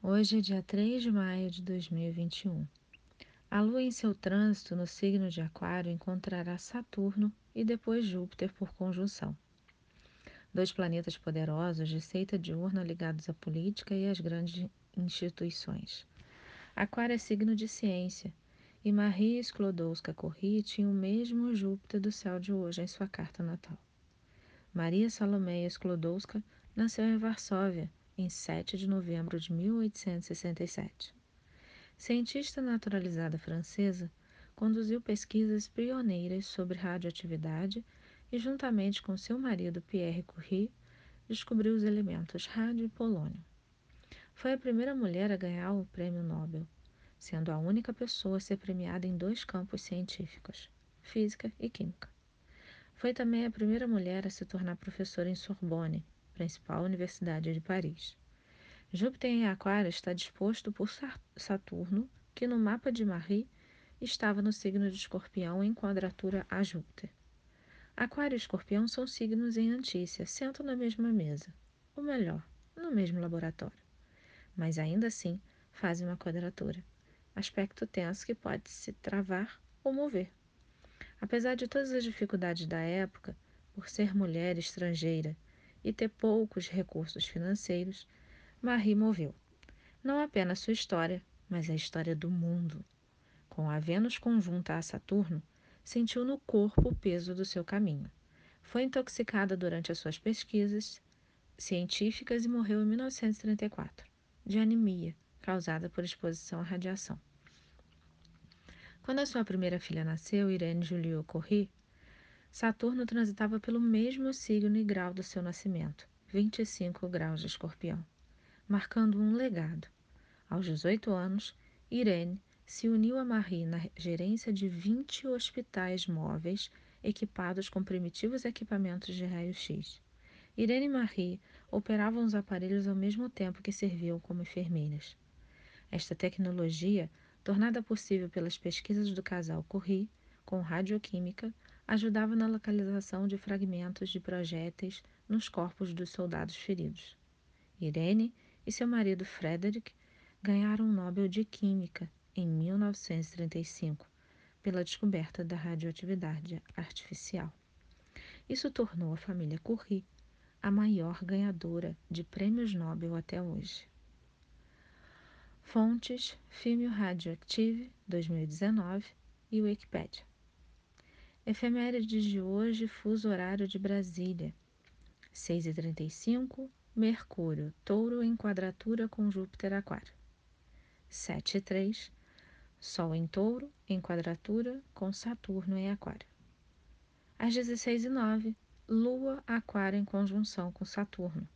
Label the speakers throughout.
Speaker 1: Hoje é dia 3 de maio de 2021. A Lua, em seu trânsito no signo de Aquário, encontrará Saturno e depois Júpiter por conjunção. Dois planetas poderosos de seita diurna ligados à política e às grandes instituições. Aquário é signo de ciência, e Maria Sklodowska-Curie tinha o mesmo Júpiter do céu de hoje em sua carta natal. Maria Salomeia Sklodowska nasceu em Varsóvia, em 7 de novembro de 1867. Cientista naturalizada francesa, conduziu pesquisas pioneiras sobre radioatividade e, juntamente com seu marido Pierre Curie, descobriu os elementos rádio e polônio. Foi a primeira mulher a ganhar o Prêmio Nobel, sendo a única pessoa a ser premiada em dois campos científicos, física e química. Foi também a primeira mulher a se tornar professora em Sorbonne, principal universidade de Paris. Júpiter em Aquário está disposto por Saturno, que no mapa de Marie estava no signo de Escorpião em quadratura a Júpiter. Aquário e Escorpião são signos em antícia, sentam na mesma mesa, ou melhor, no mesmo laboratório. Mas ainda assim fazem uma quadratura, aspecto tenso que pode se travar ou mover. Apesar de todas as dificuldades da época, por ser mulher estrangeira e ter poucos recursos financeiros, Marie moveu não apenas sua história, mas a história do mundo. Com a Vênus conjunta a Saturno, sentiu no corpo o peso do seu caminho. Foi intoxicada durante as suas pesquisas científicas e morreu em 1934, de anemia causada por exposição à radiação. Quando a sua primeira filha nasceu, Irene Juliot Corrie, Saturno transitava pelo mesmo signo e grau do seu nascimento, 25 graus de escorpião, marcando um legado. Aos 18 anos, Irene se uniu a Marie na gerência de 20 hospitais móveis equipados com primitivos equipamentos de raio-x. Irene e Marie operavam os aparelhos ao mesmo tempo que serviam como enfermeiras. Esta tecnologia, tornada possível pelas pesquisas do casal Curie com radioquímica, ajudava na localização de fragmentos de projéteis nos corpos dos soldados feridos. Irene e seu marido Frederick ganharam o Nobel de Química em 1935 pela descoberta da radioatividade artificial. Isso tornou a família Curie a maior ganhadora de prêmios Nobel até hoje. Fontes: Filme Radioactive 2019 e Wikipedia. Efemérides de hoje, fuso horário de Brasília. 6h35, Mercúrio, touro em quadratura com Júpiter Aquário. 7 e 3, Sol em touro em quadratura com Saturno em Aquário. Às 16 e 9, Lua Aquário em conjunção com Saturno.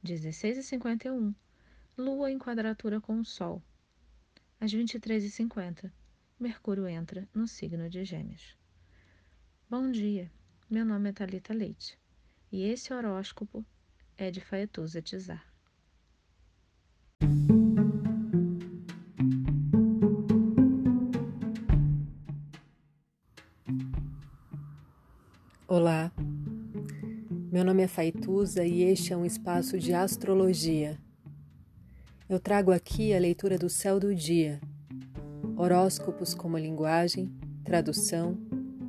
Speaker 1: 16 e 51, Lua em quadratura com o Sol. Às 23 e 50, Mercúrio entra no signo de Gêmeos. Bom dia, meu nome é Talita Leite e esse horóscopo é de Faetuza Tizar.
Speaker 2: Olá, meu nome é Faituza e este é um espaço de astrologia. Eu trago aqui a leitura do céu do dia, horóscopos como linguagem, tradução,